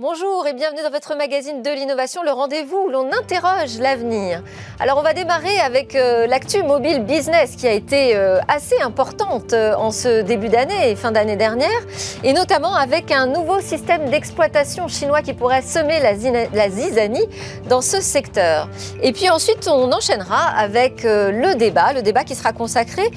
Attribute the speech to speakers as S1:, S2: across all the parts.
S1: Bonjour et bienvenue dans votre magazine de l'innovation, le rendez-vous où l'on interroge l'avenir. Alors on va démarrer avec euh, l'actu mobile business qui a été euh, assez importante euh, en ce début d'année et fin d'année dernière, et notamment avec un nouveau système d'exploitation chinois qui pourrait semer la, la, zizanie dans ce secteur. Et puis ensuite on enchaînera avec le débat, le débat qui sera consacré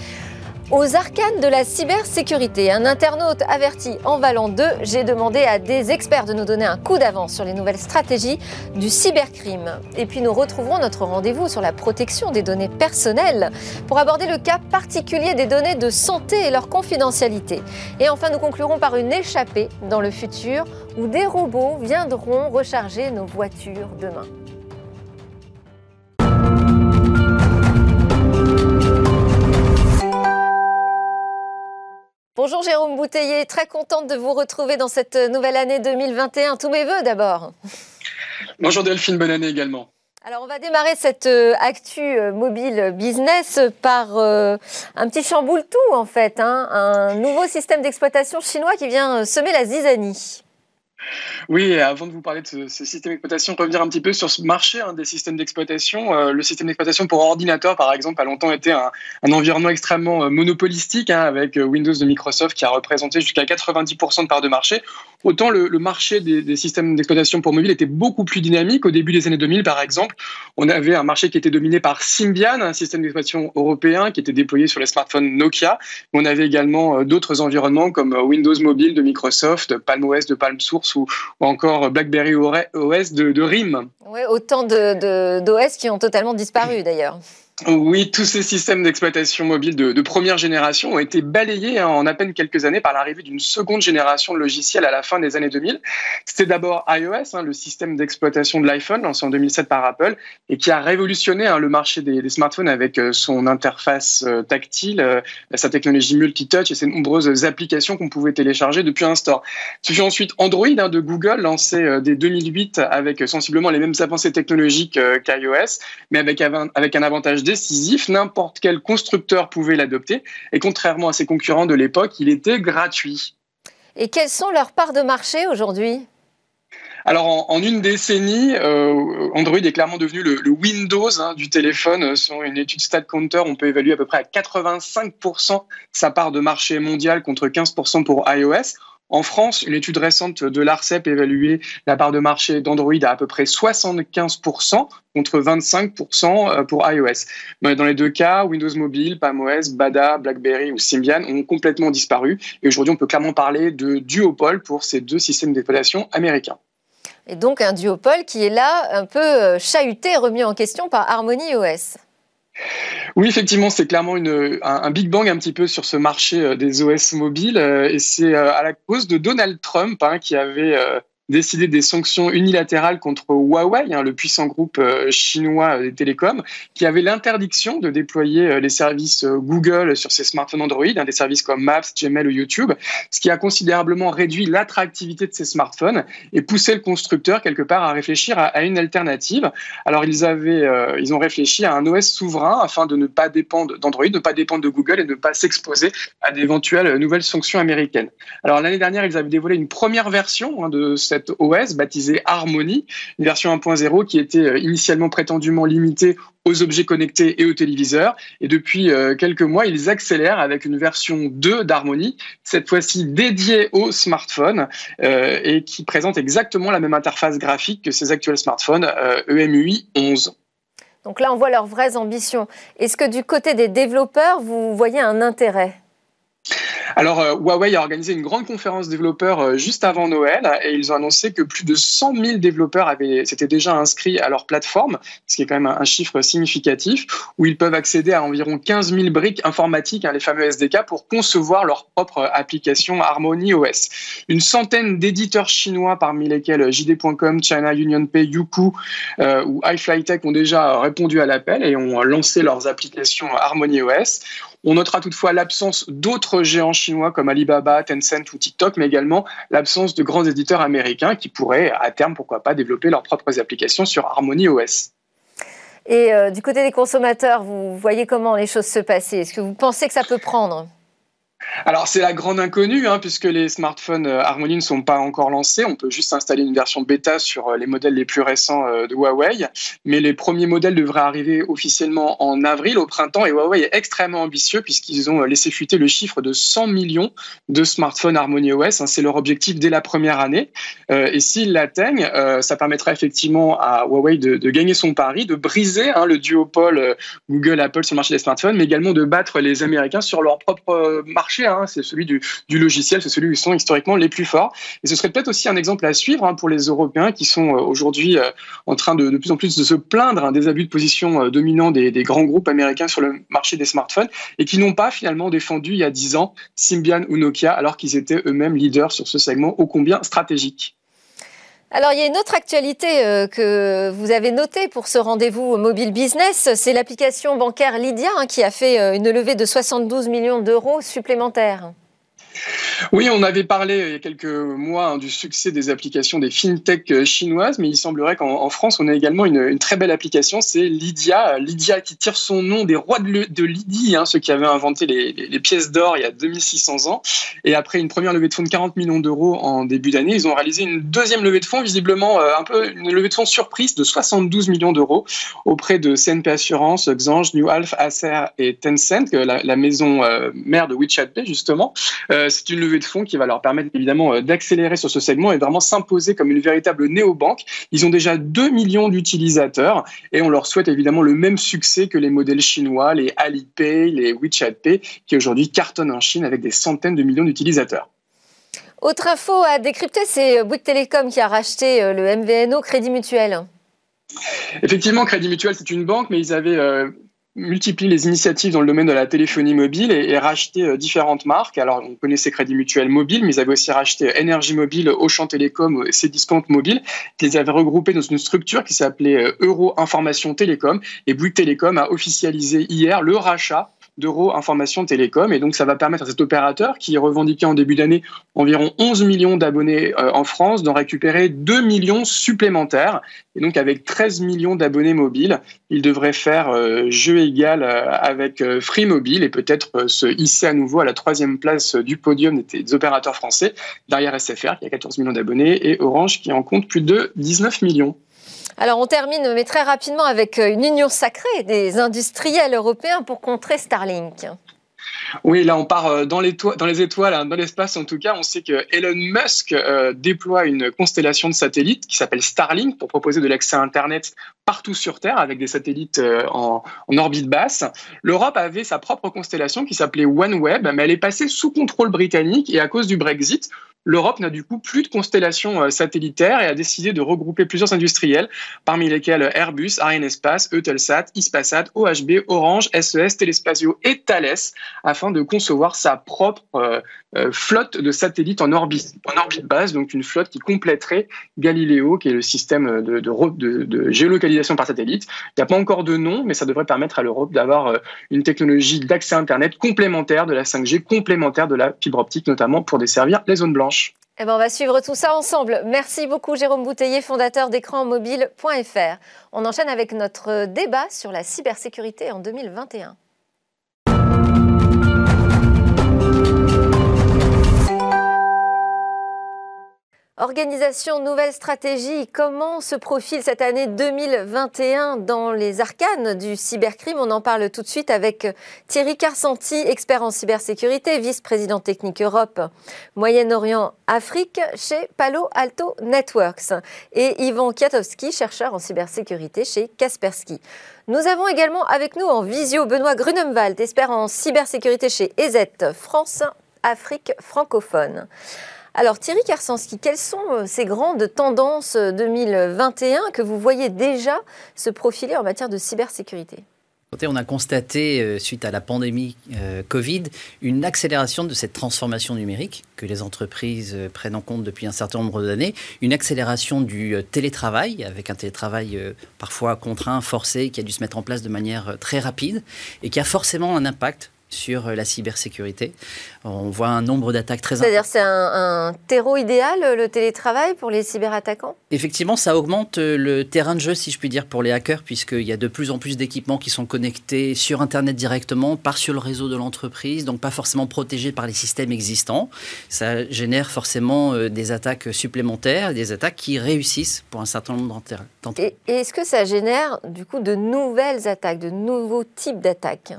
S1: aux arcanes de la cybersécurité, un internaute averti en valant 2, j'ai demandé à des experts de nous donner un coup d'avance sur les nouvelles stratégies du cybercrime. Et puis nous retrouverons notre rendez-vous sur la protection des données personnelles pour aborder le cas particulier des données de santé et leur confidentialité. Et enfin, nous conclurons par une échappée dans le futur où des robots viendront recharger nos voitures demain. Bonjour Jérôme Bouteiller, très contente de vous retrouver dans cette nouvelle année 2021. Tous mes voeux d'abord.
S2: Bonjour Delphine, bonne année également.
S1: Alors on va démarrer cette euh, actu euh, mobile business par euh, un petit chamboule tout en fait, hein. un nouveau système d'exploitation chinois qui vient semer la zizanie.
S2: Oui, avant de vous parler de ce, système d'exploitation, revenir un petit peu sur ce marché hein, des systèmes d'exploitation. Euh, le système d'exploitation pour ordinateur, par exemple, a longtemps été un, environnement extrêmement euh, monopolistique, hein, avec euh, Windows de Microsoft qui a représenté jusqu'à 90% de part de marché. Autant le, marché des, systèmes d'exploitation pour mobile était beaucoup plus dynamique. Au début des années 2000, par exemple, on avait un marché qui était dominé par Symbian, un système d'exploitation européen qui était déployé sur les smartphones Nokia. On avait également d'autres environnements comme Windows Mobile de Microsoft, Palm OS de Palm Source ou, encore BlackBerry OS de, de RIM.
S1: Oui, autant d'OS qui ont totalement disparu d'ailleurs.
S2: Oui, tous ces systèmes d'exploitation mobile de, première génération ont été balayés hein, en à peine quelques années par l'arrivée d'une seconde génération de logiciels à la fin des années 2000. C'était d'abord iOS, hein, le système d'exploitation de l'iPhone lancé en 2007 par Apple et qui a révolutionné hein, le marché des, smartphones avec euh, son interface euh, tactile, euh, sa technologie multitouch et ses nombreuses applications qu'on pouvait télécharger depuis un store. Suffit ensuite Android de Google lancé dès 2008 avec sensiblement les mêmes avancées technologiques qu'iOS, mais avec, avec un avantage décisif, n'importe quel constructeur pouvait l'adopter, et contrairement à ses concurrents de l'époque, il était gratuit.
S1: Et quelles sont leurs parts de marché aujourd'hui?
S2: Alors, en, une décennie, euh, Android est clairement devenu le, Windows hein, du téléphone. Selon une étude StatCounter, on peut évaluer à peu près à 85% sa part de marché mondial contre 15% pour iOS. En France, une étude récente de l'ARCEP évaluait la part de marché d'Android à à peu près 75% contre 25% euh, pour iOS. Dans les deux cas, Windows Mobile, PalmOS, Bada, BlackBerry ou Symbian ont complètement disparu. Et aujourd'hui, on peut clairement parler de duopole pour ces deux systèmes d'exploitation américains.
S1: Et donc un duopole qui est là un peu euh, chahuté, remis en question par Harmony OS.
S2: Oui, effectivement, c'est clairement un, big bang un petit peu sur ce marché euh, des OS mobiles euh, et c'est euh, à la cause de Donald Trump hein, qui avait décidé des sanctions unilatérales contre Huawei, hein, le puissant groupe euh, chinois des télécoms, qui avait l'interdiction de déployer euh, les services euh, Google sur ses smartphones Android, hein, des services comme Maps, Gmail ou YouTube, ce qui a considérablement réduit l'attractivité de ces smartphones et poussé le constructeur quelque part à réfléchir à, une alternative. Alors ils avaient, ils ont réfléchi à un OS souverain afin de ne pas dépendre d'Android, de ne pas dépendre de Google et de ne pas s'exposer à d'éventuelles nouvelles sanctions américaines. Alors l'année dernière, ils avaient dévoilé une première version hein, de cette OS baptisé Harmony, une version 1.0 qui était euh, initialement prétendument limitée aux objets connectés et aux téléviseurs. Et depuis euh, quelques mois, ils accélèrent avec une version 2 d'Harmony, cette fois-ci dédiée aux smartphones euh, et qui présente exactement la même interface graphique que ces actuels smartphones EMUI 11.
S1: Donc là, on voit leurs vraies ambitions. Est-ce que du côté des développeurs, vous voyez un intérêt?
S2: Alors, euh, Huawei a organisé une grande conférence développeurs euh, juste avant Noël et ils ont annoncé que plus de 100 000 développeurs s'étaient déjà inscrits à leur plateforme, ce qui est quand même un, chiffre significatif, où ils peuvent accéder à environ 15 000 briques informatiques, hein, les fameux SDK, pour concevoir leur propre application Harmony OS. Une centaine d'éditeurs chinois, parmi lesquels JD.com, China UnionPay, Youku euh, ou iFlyTech ont déjà répondu à l'appel et ont lancé leurs applications Harmony OS. On notera toutefois l'absence d'autres géants chinois comme Alibaba, Tencent ou TikTok, mais également l'absence de grands éditeurs américains qui pourraient, à terme, pourquoi pas, développer leurs propres applications sur Harmony OS.
S1: Et euh, du côté des consommateurs, vous voyez comment les choses se passer Est-ce que vous pensez que ça peut prendre?
S2: Alors c'est la grande inconnue, hein, puisque les smartphones euh, Harmony ne sont pas encore lancés. On peut juste installer une version bêta sur euh, les modèles les plus récents euh, de Huawei. Mais les premiers modèles devraient arriver officiellement en avril, au printemps. Et Huawei est extrêmement ambitieux, puisqu'ils ont laissé fuiter le chiffre de 100 millions de smartphones Harmony OS. Hein. c'est leur objectif dès la première année. et s'ils l'atteignent, ça permettra effectivement à Huawei de, gagner son pari, de briser hein, le duopole Google-Apple sur le marché des smartphones, mais également de battre les Américains sur leur propre marché Hein, c'est celui du, logiciel, c'est celui où ils sont historiquement les plus forts. Et ce serait peut-être aussi un exemple à suivre hein, pour les Européens qui sont euh, aujourd'hui euh, en train de, plus en plus de se plaindre hein, des abus de position euh, dominants des, grands groupes américains sur le marché des smartphones et qui n'ont pas finalement défendu il y a 10 ans Symbian ou Nokia alors qu'ils étaient eux-mêmes leaders sur ce segment ô combien stratégique.
S1: Alors, il y a une autre actualité que vous avez notée pour ce rendez-vous mobile business, c'est l'application bancaire Lydia qui a fait une levée de 72 millions d'euros supplémentaires.
S2: Oui, on avait parlé il y a quelques mois hein, du succès des applications des fintech euh, chinoises, mais il semblerait qu'en France, on a également une, très belle application, c'est Lydia. Lydia qui tire son nom des rois de, Lydie, hein, ceux qui avaient inventé les, pièces d'or il y a 2600 ans. Et après une première levée de fonds de 40 millions d'euros en début d'année, ils ont réalisé une deuxième levée de fonds, visiblement euh, un peu une levée de fonds surprise de 72 millions d'euros auprès de CNP Assurance, Xange, New Alpha, Acer et Tencent, la, maison euh, mère de WeChat Pay justement. C'est une levée de fonds qui va leur permettre évidemment euh, d'accélérer sur ce segment et vraiment s'imposer comme une véritable néobanque. Ils ont déjà 2 millions d'utilisateurs et on leur souhaite évidemment le même succès que les modèles chinois, les Alipay, les WeChat Pay, qui aujourd'hui cartonnent en Chine avec des centaines de millions d'utilisateurs.
S1: Autre info à décrypter, c'est Bouygues Télécom qui a racheté euh, le MVNO Crédit Mutuel.
S2: Effectivement, Crédit Mutuel, c'est une banque, mais ils avaient euh, multiplie les initiatives dans le domaine de la téléphonie mobile et, et racheter euh, différentes marques. Alors, on connaissait Crédit Mutuel Mobile, mais ils avaient aussi racheté Énergie Mobile, Auchan Télécom et Cdiscount Mobile, qu'ils avaient regroupés dans une structure qui s'appelait euh, Euro Information Télécom. Et Bouygues Télécom a officialisé hier le rachat d'euros information télécom. Et donc, ça va permettre à cet opérateur, qui revendiquait en début d'année environ 11 millions d'abonnés euh, en France, d'en récupérer 2 millions supplémentaires. Et donc, avec 13 millions d'abonnés mobiles, il devrait faire euh, jeu égal euh, avec Free Mobile et peut-être se hisser à nouveau à la troisième place du podium des opérateurs français, derrière SFR, qui a 14 millions d'abonnés, et Orange, qui en compte plus de 19 millions.
S1: Alors on termine, mais très rapidement, avec euh, une union sacrée des industriels européens pour contrer Starlink.
S2: Oui, là on part euh, dans les, étoiles, hein, dans l'espace en tout cas. On sait que Elon Musk euh, déploie une constellation de satellites qui s'appelle Starlink pour proposer de l'accès à Internet partout sur Terre avec des satellites en, en, orbite basse. L'Europe avait sa propre constellation qui s'appelait OneWeb, mais elle est passée sous contrôle britannique et à cause du Brexit, l'Europe n'a du coup plus de constellation euh, satellitaire et a décidé de regrouper plusieurs industriels, parmi lesquels Airbus, Arianespace, Eutelsat, Ispasat, OHB, Orange, SES, Telespazio et Thales, afin de concevoir sa propre euh, euh, flotte de satellites en orbite, en orbite basse, donc une flotte qui compléterait Galileo, qui est le système de, de géolocalisation par satellite. Il n'y a pas encore de nom, mais ça devrait permettre à l'Europe d'avoir une technologie d'accès Internet complémentaire de la 5G, complémentaire de la fibre optique, notamment pour desservir les zones blanches.
S1: Eh ben, on va suivre tout ça ensemble. Merci beaucoup Jérôme Bouteiller, fondateur d'écranmobile.fr. On enchaîne avec notre débat sur la cybersécurité en 2021. Organisation, nouvelle stratégie, comment se profile cette année 2021 dans les arcanes du cybercrime? On en parle tout de suite avec Thierry Carsanti, expert en cybersécurité, vice-président technique Europe, Moyen-Orient, Afrique chez Palo Alto Networks, et Yvan Kiatowski, chercheur en cybersécurité chez Kaspersky. Nous avons également avec nous en visio Benoît Grunemwald, expert en cybersécurité chez EZ France, Afrique francophone. Alors Thierry Karsanski, quelles sont euh, ces grandes tendances 2021 euh, que vous voyez déjà se profiler en matière de cybersécurité?
S3: On a constaté, euh, suite à la pandémie Covid, une accélération de cette transformation numérique que les entreprises prennent en compte depuis un certain nombre d'années, une accélération du télétravail, avec un télétravail parfois contraint, forcé, qui a dû se mettre en place de manière très rapide et qui a forcément un impact sur la cybersécurité. On voit un nombre d'attaques très
S1: C'est-à-dire c'est un, un, terreau idéal, le télétravail, pour les cyberattaquants?
S3: Effectivement, ça augmente le terrain de jeu, si je puis dire, pour les hackers, puisqu'il y a de plus en plus d'équipements qui sont connectés sur Internet directement, par sur le réseau de l'entreprise, donc pas forcément protégés par les systèmes existants. Ça génère forcément euh, des attaques supplémentaires, des attaques qui réussissent pour un certain nombre d'entreprises.
S1: Et, et est-ce que ça génère du coup de nouvelles attaques, de nouveaux types d'attaques?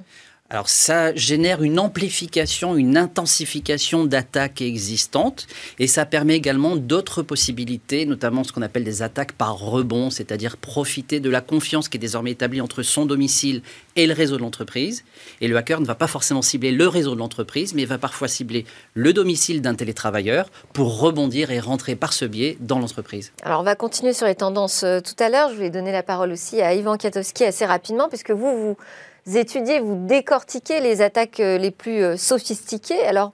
S3: Alors ça génère une amplification, une intensification d'attaques existantes et ça permet également d'autres possibilités, notamment ce qu'on appelle des attaques par rebond, c'est-à-dire profiter de la confiance qui est désormais établie entre son domicile et le réseau de l'entreprise. Et le hacker ne va pas forcément cibler le réseau de l'entreprise, mais va parfois cibler le domicile d'un télétravailleur pour rebondir et rentrer par ce biais dans l'entreprise.
S1: Alors on va continuer sur les tendances euh, tout à l'heure. Je vais donner la parole aussi à Ivan Katowski assez rapidement, puisque vous, vous étudiez, vous décortiquez les attaques euh, les plus euh, sophistiquées. Alors,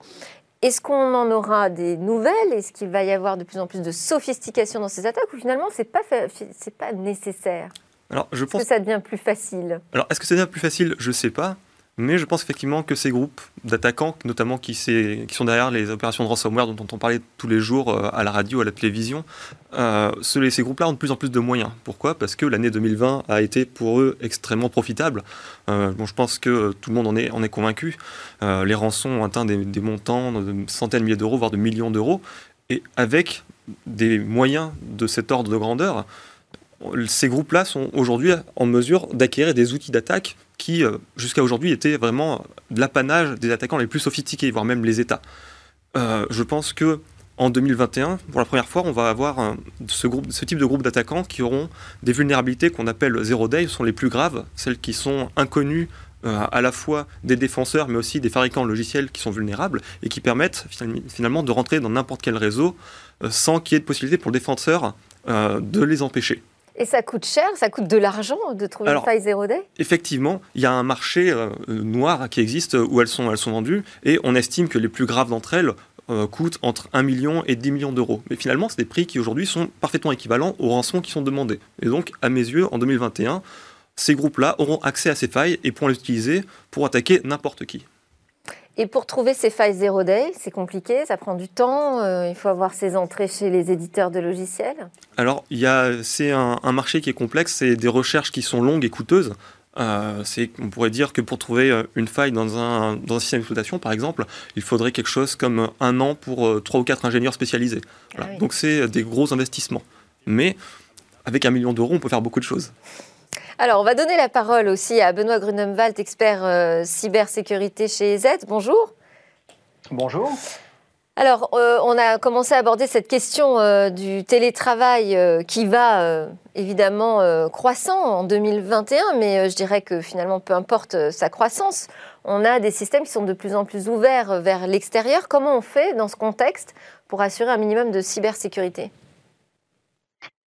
S1: est-ce qu'on en aura des nouvelles? Est-ce qu'il va y avoir de plus en plus de sophistication dans ces attaques? Ou finalement c'est pas c'est pas nécessaire?
S4: Alors, je pense
S1: que ça devient plus facile?
S4: Alors, est-ce que ça devient plus facile? Je sais pas. Mais je pense effectivement que ces groupes d'attaquants, notamment qui, sont derrière les opérations de ransomware dont on parlait tous les jours euh, à la radio, à la télévision, euh, ces groupes-là ont de plus en plus de moyens. Pourquoi? Parce que l'année 2020 a été pour eux extrêmement profitable. Euh, je pense que tout le monde en est, convaincu. Les rançons ont atteint des, des, montants de centaines de milliers d'euros, voire de millions d'euros. Et avec des moyens de cet ordre de grandeur, ces groupes-là sont aujourd'hui en mesure d'acquérir des outils d'attaque qui, euh, jusqu'à aujourd'hui, étaient vraiment de l'apanage des attaquants les plus sophistiqués, voire même les États. Euh, je pense que en 2021, pour la première fois, on va avoir ce, type de groupe d'attaquants qui auront des vulnérabilités qu'on appelle zero day, sont les plus graves, celles qui sont inconnues euh, à la fois des défenseurs, mais aussi des fabricants logiciels qui sont vulnérables et qui permettent finalement de rentrer dans n'importe quel réseau sans qu'il y ait de possibilité pour le défenseur de les empêcher.
S1: Et ça coûte cher, ça coûte de l'argent de trouver Alors, une faille zéro day
S4: Effectivement, il y a un marché euh, noir qui existe où elles sont, elles sont vendues et on estime que les plus graves d'entre elles euh, coûtent entre 1 million et 10 millions d'euros. Mais finalement, c'est des prix qui aujourd'hui sont parfaitement équivalents aux rançons qui sont demandées. Et donc, à mes yeux, en 2021, ces groupes-là auront accès à ces failles et pourront les utiliser pour attaquer n'importe qui.
S1: Et pour trouver ces failles zéro day, c'est compliqué, ça prend du temps, euh, il faut avoir ses entrées chez les éditeurs de logiciels
S4: Alors, c'est un, un, marché qui est complexe, c'est des recherches qui sont longues et coûteuses. Euh, on pourrait dire que pour trouver euh, une faille dans un, dans un système d'exploitation, par exemple, il faudrait quelque chose comme un an pour euh, trois ou quatre ingénieurs spécialisés. Voilà. Ah oui. Donc c'est des gros investissements. Mais avec un million d'euros, on peut faire beaucoup de choses.
S1: Alors, on va donner la parole aussi à Benoît Grunemwald, expert euh, cybersécurité chez Z. Bonjour.
S5: Bonjour.
S1: Alors, euh, on a commencé à aborder cette question euh, du télétravail qui va évidemment croissant en 2021, mais je dirais que finalement, peu importe sa croissance, on a des systèmes qui sont de plus en plus ouverts vers l'extérieur. Comment on fait dans ce contexte pour assurer un minimum de cybersécurité?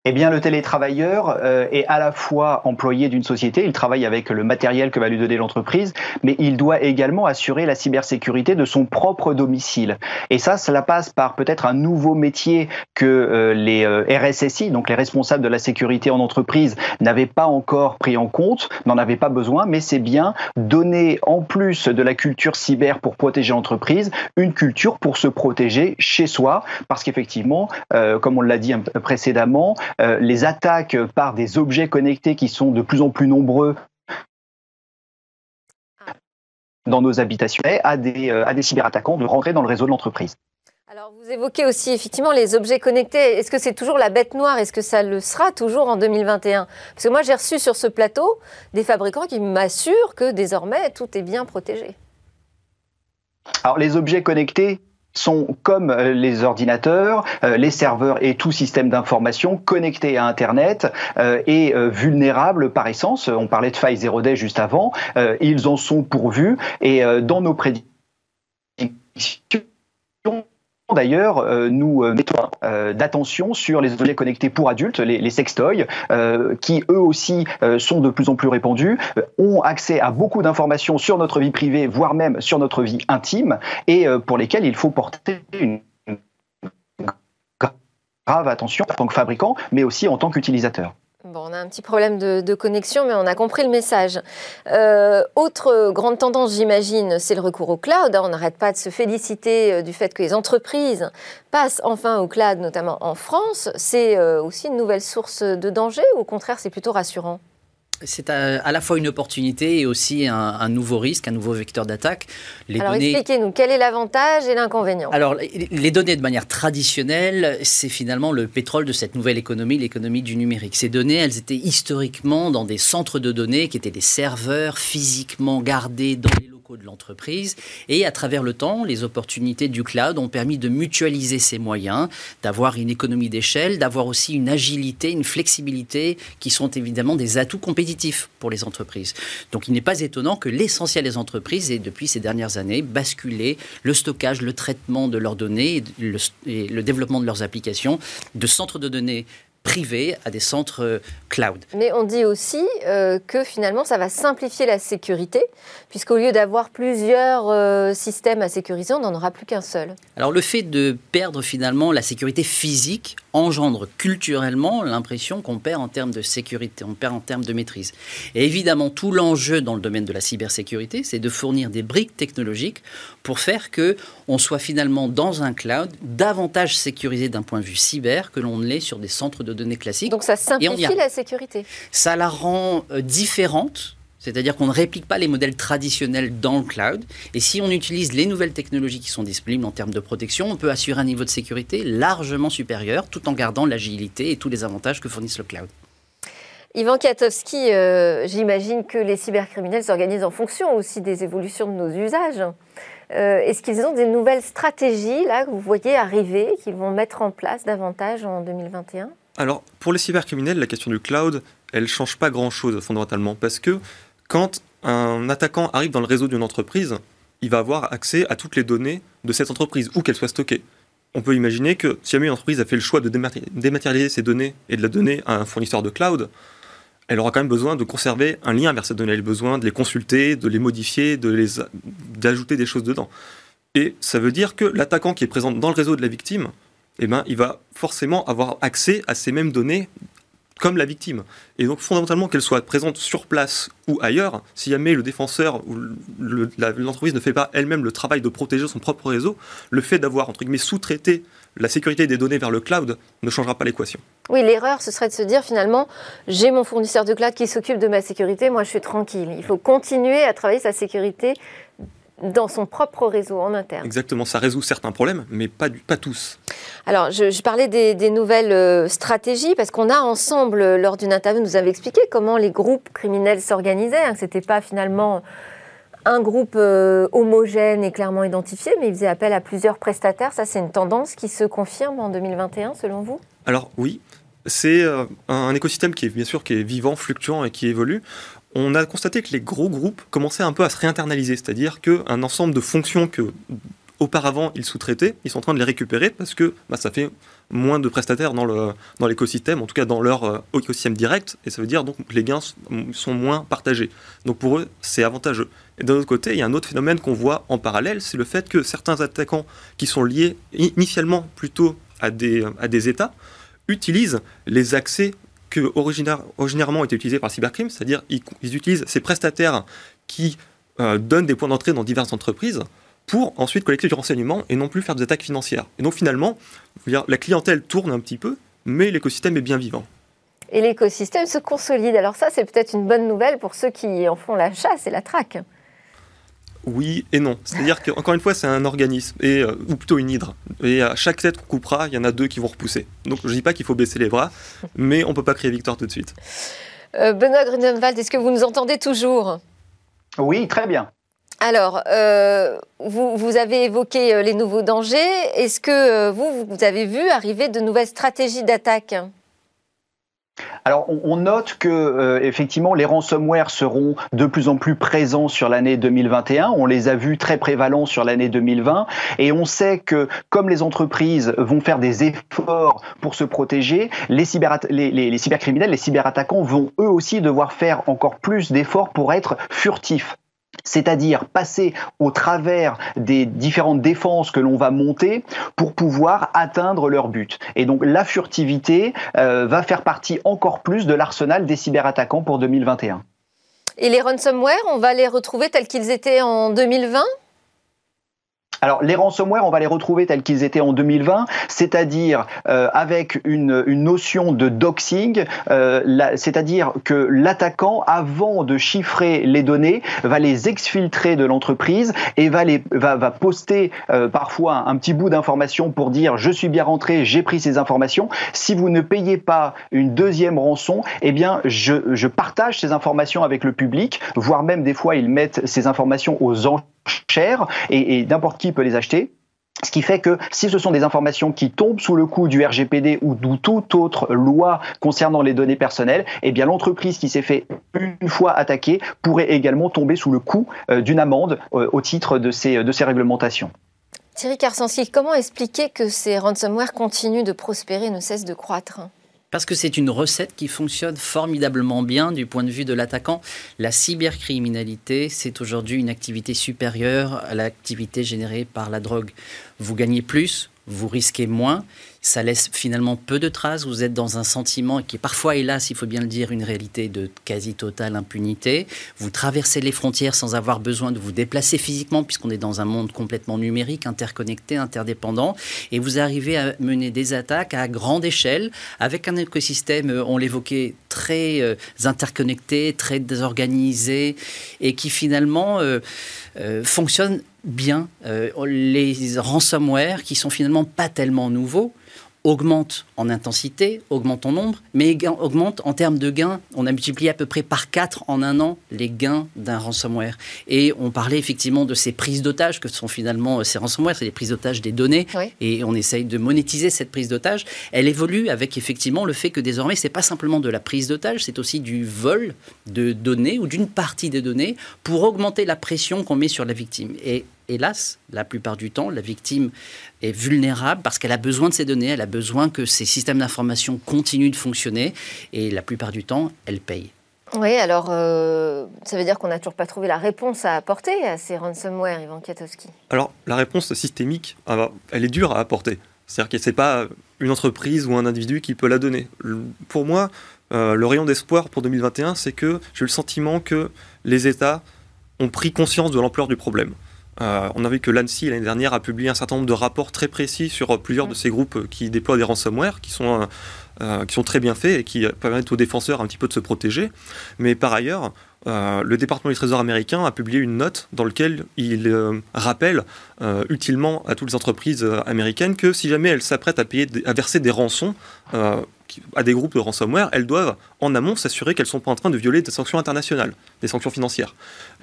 S5: Eh bien, le télétravailleur euh, est à la fois employé d'une société, il travaille avec le matériel que va lui donner l'entreprise, mais il doit également assurer la cybersécurité de son propre domicile. Et ça, cela passe par peut-être un nouveau métier que euh, les euh, RSSI, donc les responsables de la sécurité en entreprise, n'avaient pas encore pris en compte, n'en avaient pas besoin, mais c'est bien donner, en plus de la culture cyber pour protéger l'entreprise, une culture pour se protéger chez soi, parce qu'effectivement, euh, comme on l'a dit précédemment, euh, les attaques par des objets connectés qui sont de plus en plus nombreux dans nos habitations à des, euh, à des cyberattaquants de rentrer dans le réseau de l'entreprise.
S1: Alors, vous évoquez aussi effectivement les objets connectés. Est-ce que c'est toujours la bête noire? Est-ce que ça le sera toujours en 2021 Parce que moi, j'ai reçu sur ce plateau des fabricants qui m'assurent que désormais, tout est bien protégé.
S5: Alors, les objets connectés, sont comme euh, les ordinateurs, euh, les serveurs et tout système d'information connectés à Internet euh, et vulnérables par essence. On parlait de faille zéro day juste avant. Ils en sont pourvus et dans nos prédictions D'ailleurs, euh, nous euh, mettons euh, d'attention sur les objets connectés pour adultes, les, les sextoys, qui eux aussi sont de plus en plus répandus, ont accès à beaucoup d'informations sur notre vie privée, voire même sur notre vie intime, et pour lesquels il faut porter une grave attention en tant que fabricant, mais aussi en tant qu'utilisateur.
S1: Bon, on a un petit problème de, connexion, mais on a compris le message. Euh, autre grande tendance, j'imagine, c'est le recours au cloud. On n'arrête pas de se féliciter euh, du fait que les entreprises passent enfin au cloud, notamment en France. C'est euh, aussi une nouvelle source de danger ou au contraire, c'est plutôt rassurant?
S3: C'est à, la fois une opportunité et aussi un, nouveau risque, un nouveau vecteur d'attaque.
S1: Alors expliquez-nous, quel est l'avantage et l'inconvénient?
S3: Alors les données de manière traditionnelle, c'est finalement le pétrole de cette nouvelle économie, l'économie du numérique. Ces données, elles étaient historiquement dans des centres de données qui étaient des serveurs physiquement gardés dans les de l'entreprise. Et à travers le temps, les opportunités du cloud ont permis de mutualiser ces moyens, d'avoir une économie d'échelle, d'avoir aussi une agilité, une flexibilité qui sont évidemment des atouts compétitifs pour les entreprises. Donc il n'est pas étonnant que l'essentiel des entreprises ait depuis ces dernières années basculé le stockage, le traitement de leurs données et le développement de leurs applications de centres de données privés à des centres euh, cloud.
S1: Mais on dit aussi euh, que finalement ça va simplifier la sécurité, puisqu'au lieu d'avoir plusieurs euh, systèmes à sécuriser, on n'en aura plus qu'un seul.
S3: Alors le fait de perdre finalement la sécurité physique engendre culturellement l'impression qu'on perd en termes de sécurité, on perd en termes de maîtrise. Et évidemment, tout l'enjeu dans le domaine de la cybersécurité, c'est de fournir des briques technologiques pour faire que on soit finalement dans un cloud davantage sécurisé d'un point de vue cyber que l'on l'est sur des centres de données classiques.
S1: Donc ça simplifie la sécurité.
S3: Ça la rend euh, différente c'est-à-dire qu'on ne réplique pas les modèles traditionnels dans le cloud. Et si on utilise les nouvelles technologies qui sont disponibles en termes de protection, on peut assurer un niveau de sécurité largement supérieur tout en gardant l'agilité et tous les avantages que fournissent le cloud.
S1: Yvan Katowski, euh, j'imagine que les cybercriminels s'organisent en fonction aussi des évolutions de nos usages. Euh, est-ce qu'ils ont des nouvelles stratégies là que vous voyez arriver, qu'ils vont mettre en place davantage en 2021
S4: Alors, pour les cybercriminels, la question du cloud, elle ne change pas grand-chose fondamentalement, parce que quand un attaquant arrive dans le réseau d'une entreprise, il va avoir accès à toutes les données de cette entreprise, où qu'elles soient stockées. On peut imaginer que si jamais une entreprise a fait le choix de dématérialiser ses données et de la donner à un fournisseur de cloud, elle aura quand même besoin de conserver un lien vers ces données. Elle a besoin de les consulter, de les modifier, de les d'ajouter des choses dedans. Et ça veut dire que l'attaquant qui est présent dans le réseau de la victime, eh ben, il va forcément avoir accès à ces mêmes données comme la victime. Et donc fondamentalement qu'elle soit présente sur place ou ailleurs, si jamais le défenseur ou l'entreprise ne fait pas elle-même le travail de protéger son propre réseau, le fait d'avoir entre guillemets sous-traité la sécurité des données vers le cloud ne changera pas l'équation.
S1: Oui, l'erreur, ce serait de se dire finalement, j'ai mon fournisseur de cloud qui s'occupe de ma sécurité, moi je suis tranquille. Il faut continuer à travailler sa sécurité dans son propre réseau en interne.
S4: Exactement, ça résout certains problèmes, mais pas, pas tous.
S1: Alors, je, parlais des, nouvelles euh, stratégies, parce qu'on a ensemble, lors d'une interview, nous avait expliqué comment les groupes criminels s'organisaient, hein, ce n'était pas finalement un groupe euh, homogène et clairement identifié, mais ils faisaient appel à plusieurs prestataires. Ça, c'est une tendance qui se confirme en 2021, selon vous?
S4: Alors oui, c'est euh, un écosystème qui est bien sûr qui est vivant, fluctuant et qui évolue. On a constaté que les gros groupes commençaient un peu à se réinternaliser, c'est-à-dire qu'un ensemble de fonctions que auparavant ils sous-traitaient, ils sont en train de les récupérer parce que bah, ça fait moins de prestataires dans l'écosystème, en tout cas dans leur euh, écosystème direct, et ça veut dire donc que les gains sont moins partagés. Donc pour eux, c'est avantageux. Et d'un autre côté, il y a un autre phénomène qu'on voit en parallèle, c'est le fait que certains attaquants qui sont liés initialement plutôt à des, États utilisent les accès que originairement ont été utilisés par cybercrime, c'est-à-dire ils, utilisent ces prestataires qui euh, donnent des points d'entrée dans diverses entreprises pour ensuite collecter du renseignement et non plus faire des attaques financières. Et donc finalement, la clientèle tourne un petit peu, mais l'écosystème est bien vivant.
S1: Et l'écosystème se consolide. Alors ça, c'est peut-être une bonne nouvelle pour ceux qui en font la chasse et la traque.
S4: Oui et non. C'est-à-dire qu'encore une fois, c'est un organisme, et, euh, ou plutôt une hydre. Et à chaque tête qu'on coupera, il y en a deux qui vont repousser. Donc je ne dis pas qu'il faut baisser les bras, mais on ne peut pas crier victoire tout de suite.
S1: Euh, Benoît Grunenwald, est-ce que vous nous entendez toujours?
S5: Oui, très bien.
S1: Alors, euh, vous, avez évoqué les nouveaux dangers. Est-ce que vous, vous avez vu arriver de nouvelles stratégies d'attaque?
S5: Alors, on, note que euh, effectivement, les ransomware seront de plus en plus présents sur l'année 2021. On les a vus très prévalents sur l'année 2020, et on sait que comme les entreprises vont faire des efforts pour se protéger, les cybercriminels, les cyberattaquants vont eux aussi devoir faire encore plus d'efforts pour être furtifs. C'est-à-dire passer au travers des différentes défenses que l'on va monter pour pouvoir atteindre leur but. Et donc la furtivité euh, va faire partie encore plus de l'arsenal des cyberattaquants pour 2021.
S1: Et les ransomware, on va les retrouver tels qu'ils étaient en 2020
S5: alors les ransomware, on va les retrouver tels qu'ils étaient en 2020, c'est-à-dire euh, avec une, une, notion de doxing, euh, c'est-à-dire que l'attaquant, avant de chiffrer les données, va les exfiltrer de l'entreprise et va, les, va, va poster euh, parfois un petit bout d'information pour dire je suis bien rentré, j'ai pris ces informations. Si vous ne payez pas une deuxième rançon, eh bien je, je partage ces informations avec le public, voire même des fois ils mettent ces informations aux enchères cher et, n'importe qui peut les acheter. Ce qui fait que si ce sont des informations qui tombent sous le coup du RGPD ou de toute autre loi concernant les données personnelles, eh bien l'entreprise qui s'est fait une fois attaquer pourrait également tomber sous le coup euh, d'une amende euh, au titre de ces, réglementations.
S1: Thierry Karsanski, comment expliquer que ces ransomware continuent de prospérer, ne cessent de croître?
S3: Parce que c'est une recette qui fonctionne formidablement bien du point de vue de l'attaquant. La cybercriminalité, c'est aujourd'hui une activité supérieure à l'activité générée par la drogue. Vous gagnez plus, vous risquez moins, ça laisse finalement peu de traces, vous êtes dans un sentiment qui est parfois, hélas, il faut bien le dire, une réalité de quasi totale impunité, vous traversez les frontières sans avoir besoin de vous déplacer physiquement, puisqu'on est dans un monde complètement numérique, interconnecté, interdépendant, et vous arrivez à mener des attaques à grande échelle, avec un écosystème, euh, on l'évoquait, très euh, interconnecté, très désorganisé, et qui finalement euh, fonctionne bien. les ransomware, qui sont finalement pas tellement nouveaux, augmente en intensité, augmente en nombre, mais augmente en termes de gains. On a multiplié à peu près par 4 en un an les gains d'un ransomware. Et on parlait effectivement de ces prises d'otages que sont finalement euh, ces ransomware, c'est les prises d'otages des données. Et on essaye de monétiser cette prise d'otage. Elle évolue avec effectivement le fait que désormais, c'est pas simplement de la prise d'otage, c'est aussi du vol de données ou d'une partie des données pour augmenter la pression qu'on met sur la victime. Et hélas, la plupart du temps, la victime est vulnérable parce qu'elle a besoin de ces données, elle a besoin que ces systèmes d'information continuent de fonctionner et la plupart du temps, elle paye.
S1: Oui, alors euh, ça veut dire qu'on n'a toujours pas trouvé la réponse à apporter à ces ransomware, Ivan Kiatowski
S4: Alors, la réponse systémique, ah bah, elle est dure à apporter. C'est-à-dire que ce n'est pas une entreprise ou un individu qui peut la donner. Pour moi, euh, le rayon d'espoir pour 2021, c'est que j'ai le sentiment que les États ont pris conscience de l'ampleur du problème. Euh, on a vu que l'ANSI l'année dernière a publié un certain nombre de rapports très précis sur euh, plusieurs de ces groupes euh, qui déploient des ransomware, qui sont, qui sont très bien faits et qui permettent aux défenseurs un petit peu de se protéger. Mais par ailleurs, le département du Trésor américain a publié une note dans laquelle il rappelle utilement à toutes les entreprises américaines que si jamais elles s'apprêtent à, payer, à verser des rançons, à des groupes de ransomware, elles doivent en amont s'assurer qu'elles ne sont pas en train de violer des sanctions internationales, des sanctions financières,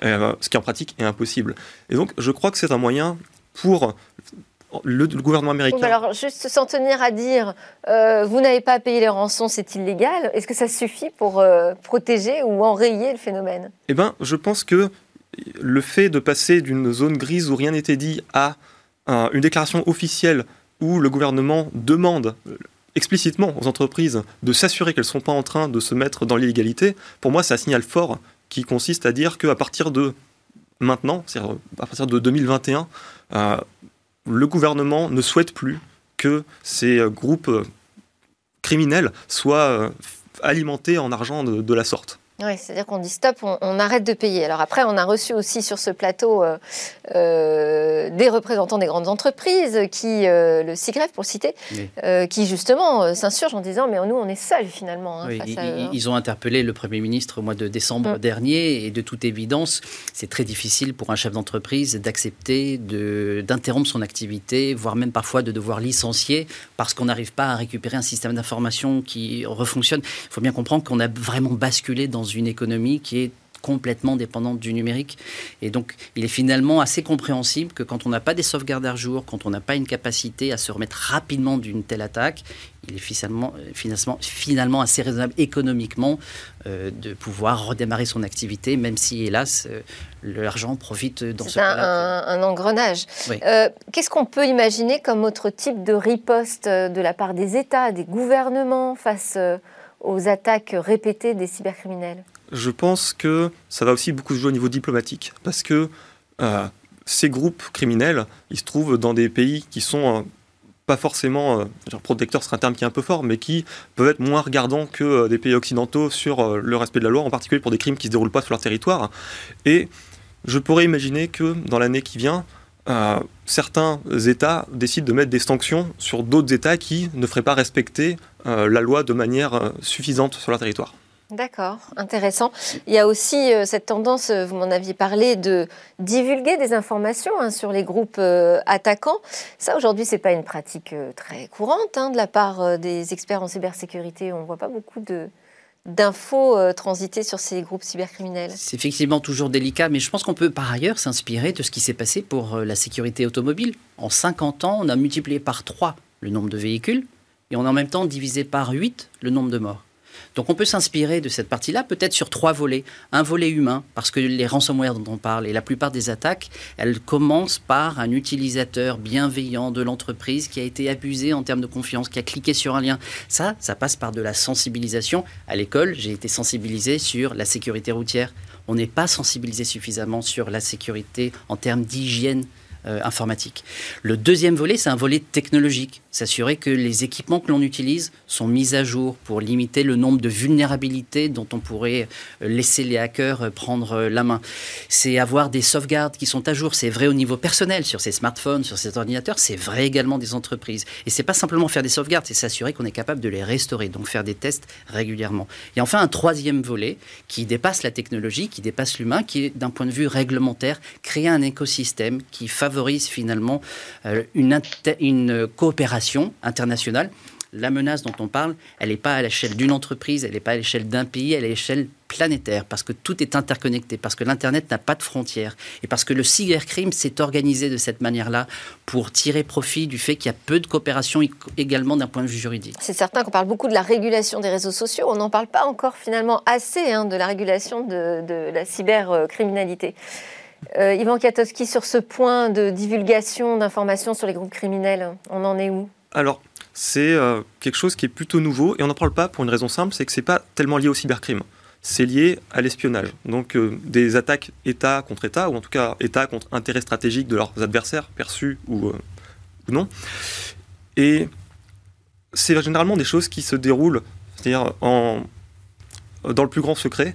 S4: euh, ce qui en pratique est impossible. Et donc je crois que c'est un moyen pour le, gouvernement américain.
S1: alors, juste s'en tenir à dire, euh, vous n'avez pas payé les rançons, c'est illégal. Est-ce que ça suffit pour euh, protéger ou enrayer le phénomène?
S4: Eh bien, je pense que le fait de passer d'une zone grise où rien n'était dit à une déclaration officielle où le gouvernement demande explicitement aux entreprises de s'assurer qu'elles ne sont pas en train de se mettre dans l'illégalité, pour moi, c'est un signal fort qui consiste à dire qu'à partir de maintenant, c'est-à-dire à partir de 2021, euh, le gouvernement ne souhaite plus que ces groupes criminels soient euh, alimentés en argent de la sorte.
S1: Oui, c'est-à-dire qu'on dit stop, on, arrête de payer. Alors après, on a reçu aussi sur ce plateau euh, euh, des représentants des grandes entreprises, qui, euh, le CIGREF pour le citer, qui justement s'insurgent en disant mais nous on est seuls finalement.
S3: Hein, ils, ont interpellé le Premier ministre au mois de décembre mm. dernier et de toute évidence, c'est très difficile pour un chef d'entreprise d'accepter d'interrompre son activité, voire même parfois de devoir licencier parce qu'on n'arrive pas à récupérer un système d'information qui refonctionne. Il faut bien comprendre qu'on a vraiment basculé dans une économie qui est complètement dépendante du numérique. Et donc, il est finalement assez compréhensible que quand on n'a pas des sauvegardes à jour, quand on n'a pas une capacité à se remettre rapidement d'une telle attaque, il est finalement, finalement, finalement assez raisonnable économiquement euh, de pouvoir redémarrer son activité, même si, hélas, euh, l'argent profite dans ce
S1: cas-là. Un, un, engrenage. Euh, qu'est-ce qu'on peut imaginer comme autre type de riposte de la part des États, des gouvernements face aux attaques répétées des cybercriminels
S4: Je pense que ça va aussi beaucoup jouer au niveau diplomatique, parce que ces groupes criminels, ils se trouvent dans des pays qui sont pas forcément, genre protecteurs c'est un terme qui est un peu fort, mais qui peuvent être moins regardants que des pays occidentaux sur le respect de la loi, en particulier pour des crimes qui ne se déroulent pas sur leur territoire. Et je pourrais imaginer que dans l'année qui vient, euh, certains États décident de mettre des sanctions sur d'autres États qui ne feraient pas respecter euh, la loi de manière euh, suffisante sur leur territoire.
S1: D'accord, intéressant. Il y a aussi cette tendance, vous m'en aviez parlé, de divulguer des informations hein, sur les groupes attaquants. Ça, aujourd'hui, ce n'est pas une pratique très courante hein, de la part des experts en cybersécurité. On ne voit pas beaucoup de, d'infos euh, transiter sur ces groupes cybercriminels
S3: C'est effectivement toujours délicat, mais je pense qu'on peut par ailleurs s'inspirer de ce qui s'est passé pour euh, la sécurité automobile. En 50 ans, on a multiplié par 3 le nombre de véhicules et on a en même temps divisé par 8 le nombre de morts. Donc on peut s'inspirer de cette partie-là, peut-être sur trois volets. Un volet humain, parce que les ransomware dont on parle et la plupart des attaques, elles commencent par un utilisateur bienveillant de l'entreprise qui a été abusé en termes de confiance, qui a cliqué sur un lien. Ça, ça passe par de la sensibilisation. À l'école, j'ai été sensibilisé sur la sécurité routière. On n'est pas sensibilisé suffisamment sur la sécurité en termes d'hygiène euh, informatique. Le deuxième volet, c'est un volet technologique. S'assurer que les équipements que l'on utilise sont mis à jour pour limiter le nombre de vulnérabilités dont on pourrait euh, laisser les hackers euh, prendre la main. C'est avoir des sauvegardes qui sont à jour. C'est vrai au niveau personnel, sur ces smartphones, sur ces ordinateurs. C'est vrai également des entreprises. Et c'est pas simplement faire des sauvegardes, c'est s'assurer qu'on est capable de les restaurer, donc faire des tests régulièrement. Et enfin, un troisième volet qui dépasse la technologie, qui dépasse l'humain, qui est d'un point de vue réglementaire, créer un écosystème qui favorise favorise finalement euh, une, une coopération internationale la menace dont on parle, elle n'est pas à l'échelle d'une entreprise, elle n'est pas à l'échelle d'un pays, elle est à l'échelle planétaire, parce que tout est interconnecté, parce que l'Internet n'a pas de frontières, et parce que le cybercrime s'est organisé de cette manière-là pour tirer profit du fait qu'il y a peu de coopération également d'un point de vue juridique.
S1: C'est certain qu'on parle beaucoup de la régulation des réseaux sociaux, on n'en parle pas encore finalement assez hein, de la régulation de, de la cybercriminalité. Euh, Ivan Katowski, sur ce point de divulgation d'informations sur les groupes criminels, on en est où?
S4: Alors, c'est euh, quelque chose qui est plutôt nouveau et on n'en parle pas pour une raison simple, c'est que ce n'est pas tellement lié au cybercrime. C'est lié à l'espionnage. Donc euh, des attaques État contre État, ou en tout cas État contre intérêts stratégiques de leurs adversaires, perçus ou, non. Et c'est généralement des choses qui se déroulent, c'est-à-dire dans le plus grand secret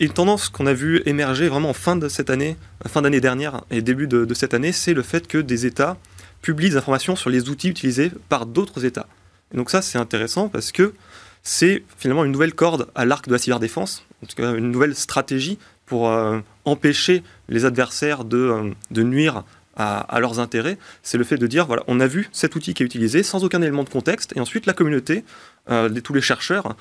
S4: une tendance qu'on a vu émerger vraiment en fin de cette année, fin d'année dernière et début de, cette année, c'est le fait que des États publient des informations sur les outils utilisés par d'autres États. Et donc ça, c'est intéressant parce que c'est finalement une nouvelle corde à l'arc de la cyberdéfense, en tout cas une nouvelle stratégie pour euh, empêcher les adversaires de, euh, nuire à, leurs intérêts. C'est le fait de dire, voilà, on a vu cet outil qui est utilisé sans aucun élément de contexte, et ensuite la communauté, euh, tous les chercheurs,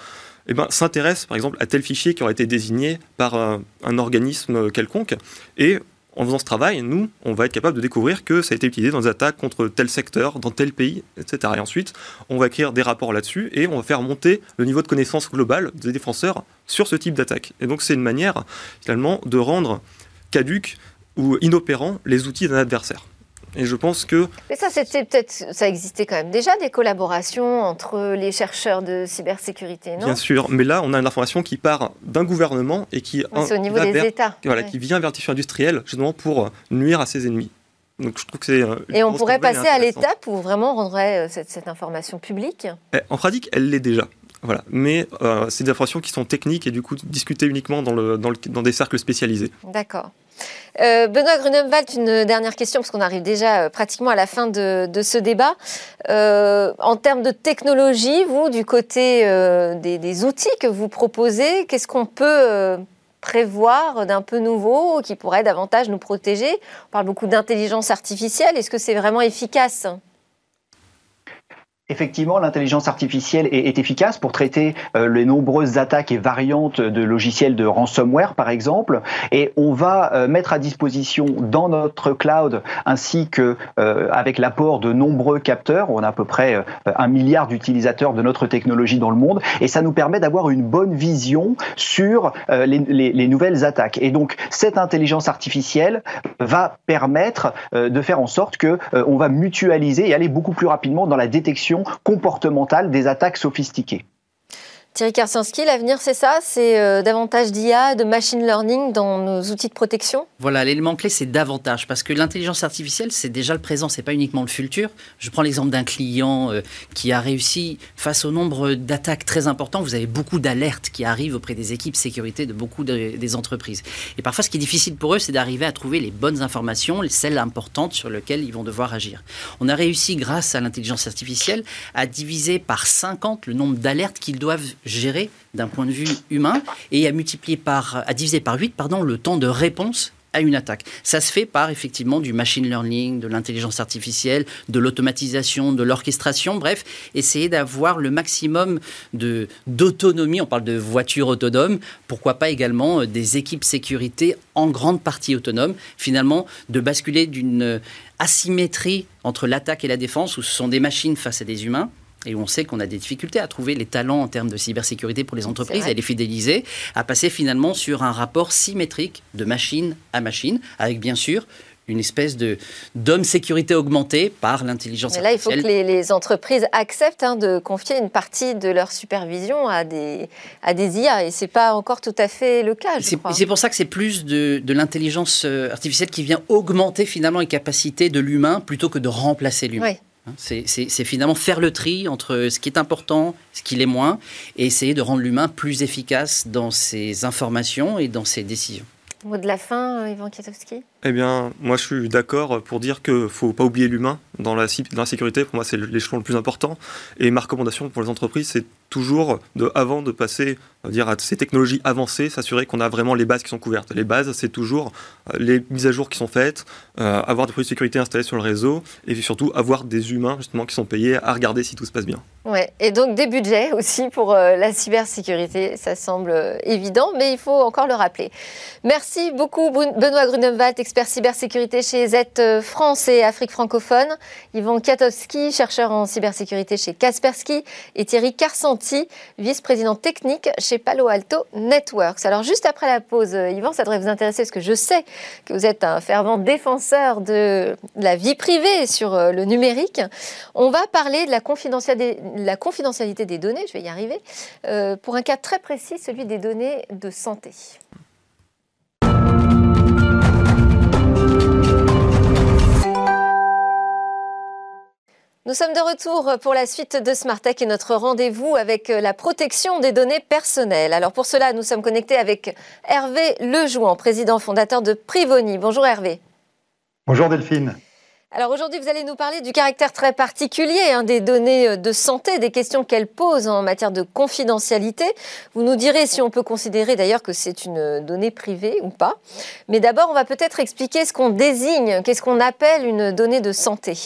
S4: eh ben, s'intéresse par exemple à tel fichier qui aurait été désigné par euh, un organisme quelconque. Et en faisant ce travail, nous, on va être capable de découvrir que ça a été utilisé dans des attaques contre tel secteur, dans tel pays, etc. Et ensuite, on va écrire des rapports là-dessus et on va faire monter le niveau de connaissance globale des défenseurs sur ce type d'attaque. Et donc, c'est une manière, finalement, de rendre caduque ou inopérant les outils d'un adversaire. Et je pense que.
S1: Mais ça, c'était peut-être. Ça existait quand même déjà des collaborations entre les chercheurs de cybersécurité, non?
S4: Bien sûr, mais là, on a une information qui part d'un gouvernement et qui.
S1: c'est au niveau des États.
S4: Voilà, qui vient vers tissu industriel, justement pour nuire à ses ennemis.
S1: Donc je trouve que c'est. Euh, et on pourrait passer à l'étape où vraiment on rendrait euh, cette, information publique?
S4: Eh, En pratique, elle l'est déjà. Voilà. Mais euh, c'est des informations qui sont techniques et du coup discutées uniquement dans, le, dans, des cercles spécialisés.
S1: D'accord. Euh, Benoît Grunemwald, une dernière question, parce qu'on arrive déjà euh, pratiquement à la fin de, ce débat. En termes de technologie, vous, du côté des, outils que vous proposez, qu'est-ce qu'on peut prévoir d'un peu nouveau qui pourrait davantage nous protéger? On parle beaucoup d'intelligence artificielle. Est-ce que c'est vraiment efficace?
S5: Effectivement, l'intelligence artificielle est, efficace pour traiter euh, les nombreuses attaques et variantes de logiciels de ransomware, par exemple. Et on va euh, mettre à disposition dans notre cloud, ainsi que euh, avec l'apport de nombreux capteurs, on a à peu près un milliard d'utilisateurs de notre technologie dans le monde, et ça nous permet d'avoir une bonne vision sur les, les, nouvelles attaques. Et donc, cette intelligence artificielle va permettre de faire en sorte que on va mutualiser et aller beaucoup plus rapidement dans la détection comportementale des attaques sophistiquées.
S1: Thierry Karsinski, l'avenir, c'est ça? C'est euh, davantage d'IA, de machine learning dans nos outils de protection?
S3: Voilà, l'élément clé, c'est davantage. Parce que l'intelligence artificielle, c'est déjà le présent, c'est pas uniquement le futur. Je prends l'exemple d'un client euh, qui a réussi, face au nombre d'attaques très importants, vous avez beaucoup d'alertes qui arrivent auprès des équipes sécurité de beaucoup des entreprises. Et parfois, ce qui est difficile pour eux, c'est d'arriver à trouver les bonnes informations, celles importantes sur lesquelles ils vont devoir agir. On a réussi, grâce à l'intelligence artificielle, à diviser par 50 le nombre d'alertes qu'ils doivent gérer d'un point de vue humain et à multiplier par, à diviser par 8 pardon, le temps de réponse à une attaque. Ça se fait par effectivement du machine learning, de l'intelligence artificielle, de l'automatisation, de l'orchestration, bref, essayer d'avoir le maximum d'autonomie. On parle de voitures autonomes, pourquoi pas également euh, des équipes sécurité en grande partie autonomes, finalement de basculer d'une asymétrie entre l'attaque et la défense où ce sont des machines face à des humains et on sait qu'on a des difficultés à trouver les talents en termes de cybersécurité pour les entreprises, à les fidéliser, à passer finalement sur un rapport symétrique de machine à machine, avec bien sûr une espèce de d'homme sécurité augmentée par l'intelligence artificielle.
S1: Là, il faut que les, entreprises acceptent hein, de confier une partie de leur supervision à des, à des IA, et ce n'est pas encore tout à fait le cas.
S3: C'est pour ça que c'est plus de, de l'intelligence euh, artificielle qui vient augmenter finalement les capacités de l'humain plutôt que de remplacer l'humain. Hein, c'est finalement faire le tri entre ce qui est important, ce qui l'est moins, et essayer de rendre l'humain plus efficace dans ses informations et dans ses décisions.
S1: Mot de la fin, Ivan Kiatowski
S4: Eh bien, moi je suis d'accord pour dire qu'il ne faut pas oublier l'humain dans la, dans la sécurité. Pour moi, c'est l'échelon le plus important. Et ma recommandation pour les entreprises, c'est toujours, de, avant de passer à ces technologies avancées, s'assurer qu'on a vraiment les bases qui sont couvertes. Les bases, c'est toujours euh, les mises à jour qui sont faites, euh, avoir des produits de sécurité installés sur le réseau, et surtout avoir des humains justement qui sont payés à regarder si tout se passe bien.
S1: Ouais, et donc des budgets aussi pour euh, la cybersécurité, ça semble évident, mais il faut encore le rappeler. Merci beaucoup Benoît Grunewald, expert cybersécurité chez Z France et Afrique francophone, Yvan Katowski, chercheur en cybersécurité chez Kaspersky, et Thierry Vice-président technique chez Palo Alto Networks. Alors juste après la pause, euh, Yvan, ça devrait vous intéresser parce que je sais que vous êtes un fervent défenseur de la vie privée sur euh, le numérique. On va parler de la confidentialité, des données, je vais y arriver, euh, pour un cas très précis, celui des données de santé. Nous sommes de retour pour la suite de Smart Tech et notre rendez-vous avec la protection des données personnelles. Alors pour cela, nous sommes connectés avec Hervé Lejouan, président fondateur de Privoni. Bonjour Hervé.
S6: Bonjour Delphine.
S1: Alors aujourd'hui, vous allez nous parler du caractère très particulier hein, des données de santé, des questions qu'elles posent en matière de confidentialité. Vous nous direz si on peut considérer d'ailleurs que c'est une donnée privée ou pas. Mais d'abord, on va peut-être expliquer ce qu'on désigne, qu'est-ce qu'on appelle une donnée de santé.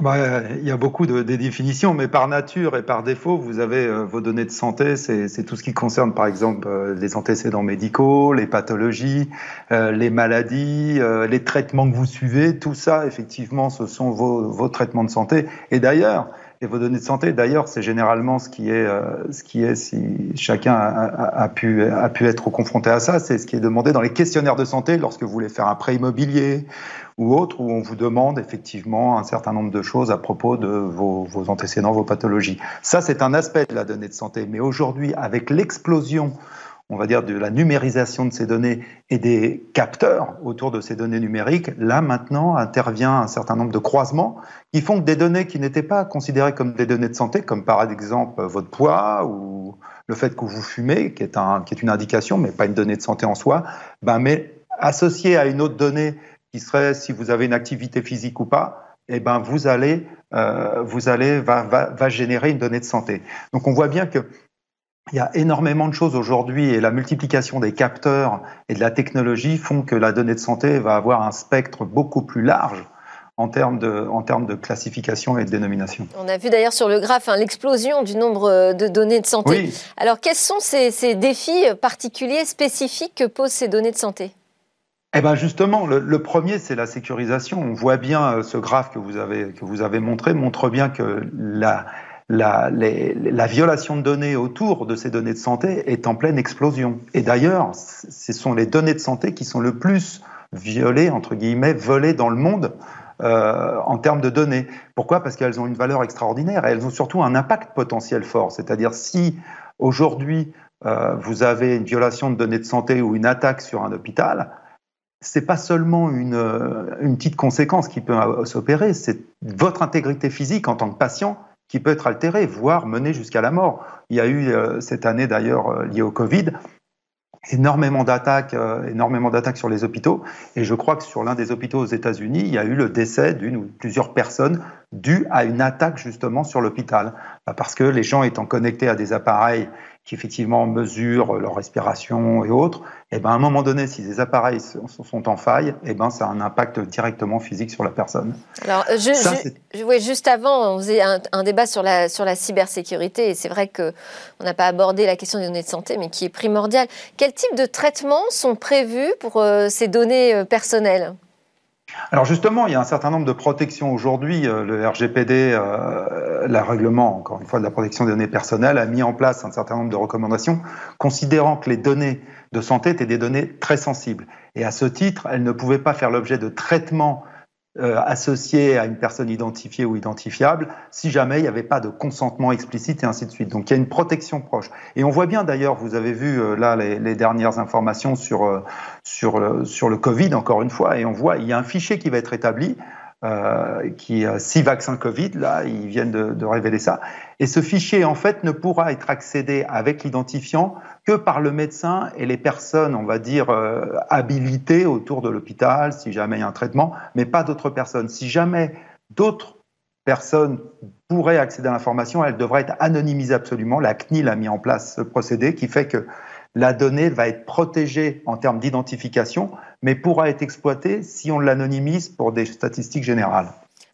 S6: Bah, il y a beaucoup de, définitions, mais par nature et par défaut, vous avez euh, vos données de santé. C'est tout ce qui concerne, par exemple, euh, les antécédents médicaux, les pathologies, euh, les maladies, les traitements que vous suivez. Tout ça, effectivement, ce sont vos, vos traitements de santé. Et d'ailleurs, et vos données de santé, d'ailleurs, c'est généralement ce qui est, ce qui est si chacun a, pu, a pu être confronté à ça, c'est ce qui est demandé dans les questionnaires de santé lorsque vous voulez faire un prêt immobilier ou autre, où on vous demande effectivement un certain nombre de choses à propos de vos, antécédents, vos pathologies. Ça, c'est un aspect de la donnée de santé. Mais aujourd'hui, avec l'explosion on va dire, de la numérisation de ces données et des capteurs autour de ces données numériques, là maintenant intervient un certain nombre de croisements qui font que des données qui n'étaient pas considérées comme des données de santé, comme par exemple votre poids ou le fait que vous fumez, qui est, une indication, mais pas une donnée de santé en soi, ben, mais associée à une autre donnée qui serait si vous avez une activité physique ou pas, eh ben vous allez, euh, vous allez va, va, va, générer une donnée de santé. Donc on voit bien que il y a énormément de choses aujourd'hui et la multiplication des capteurs et de la technologie font que la donnée de santé va avoir un spectre beaucoup plus large en termes de, en termes de classification et de dénomination.
S1: On a vu d'ailleurs sur le graphe hein, l'explosion du nombre de données de santé. Alors quels sont ces, ces défis particuliers, spécifiques que posent ces données de santé?
S6: Eh ben justement, le, premier, c'est la sécurisation. On voit bien euh, ce graphe que vous avez, que vous avez montré, montre bien que la, la, la, violation de données autour de ces données de santé est en pleine explosion. Et d'ailleurs, ce sont les données de santé qui sont le plus violées, entre guillemets, volées dans le monde euh, en termes de données. Pourquoi? Parce qu'elles ont une valeur extraordinaire et elles ont surtout un impact potentiel fort. C'est-à-dire si aujourd'hui euh, vous avez une violation de données de santé ou une attaque sur un hôpital, c'est pas seulement une, une, petite conséquence qui peut s'opérer, c'est votre intégrité physique en tant que patient qui peut être altérée, voire menée jusqu'à la mort. Il y a eu euh, cette année d'ailleurs liée au Covid énormément d'attaques, énormément d'attaques sur les hôpitaux. Et je crois que sur l'un des hôpitaux aux États-Unis, il y a eu le décès d'une ou plusieurs personnes dues à une attaque justement sur l'hôpital, parce que les gens étant connectés à des appareils qui effectivement mesurent leur respiration et autres, et eh ben à un moment donné, si les appareils sont en faille, et eh ben ça a un impact directement physique sur la personne.
S1: Alors, je, juste avant, on faisait un, débat sur la, sur la cybersécurité, et c'est vrai qu'on n'a pas abordé la question des données de santé, mais qui est primordiale. Quel type de traitements sont prévus pour euh, ces données euh, personnelles?
S6: Alors justement, il y a un certain nombre de protections aujourd'hui. Euh, le RGPD, euh, le règlement, encore une fois, de la protection des données personnelles, a mis en place un certain nombre de recommandations, considérant que les données de santé étaient des données très sensibles. Et à ce titre, elles ne pouvaient pas faire l'objet de traitements euh, associé à une personne identifiée ou identifiable si jamais il n'y avait pas de consentement explicite et ainsi de suite. Donc il y a une protection proche. Et on voit bien d'ailleurs, vous avez vu euh, là les, les, dernières informations sur, euh, sur, le, sur le Covid, encore une fois, et on voit, il y a un fichier qui va être établi euh, qui a six vaccins Covid, là, ils viennent de, de, révéler ça. Et ce fichier, en fait, ne pourra être accédé avec l'identifiant que par le médecin et les personnes, on va dire, euh, habilitées autour de l'hôpital, si jamais il y a un traitement, mais pas d'autres personnes. Si jamais d'autres personnes pourraient accéder à l'information, elle devrait être anonymisée absolument. La CNIL a mis en place ce procédé qui fait que la donnée va être protégée en termes d'identification, mais pourra être exploitée si on l'anonymise pour des statistiques générales.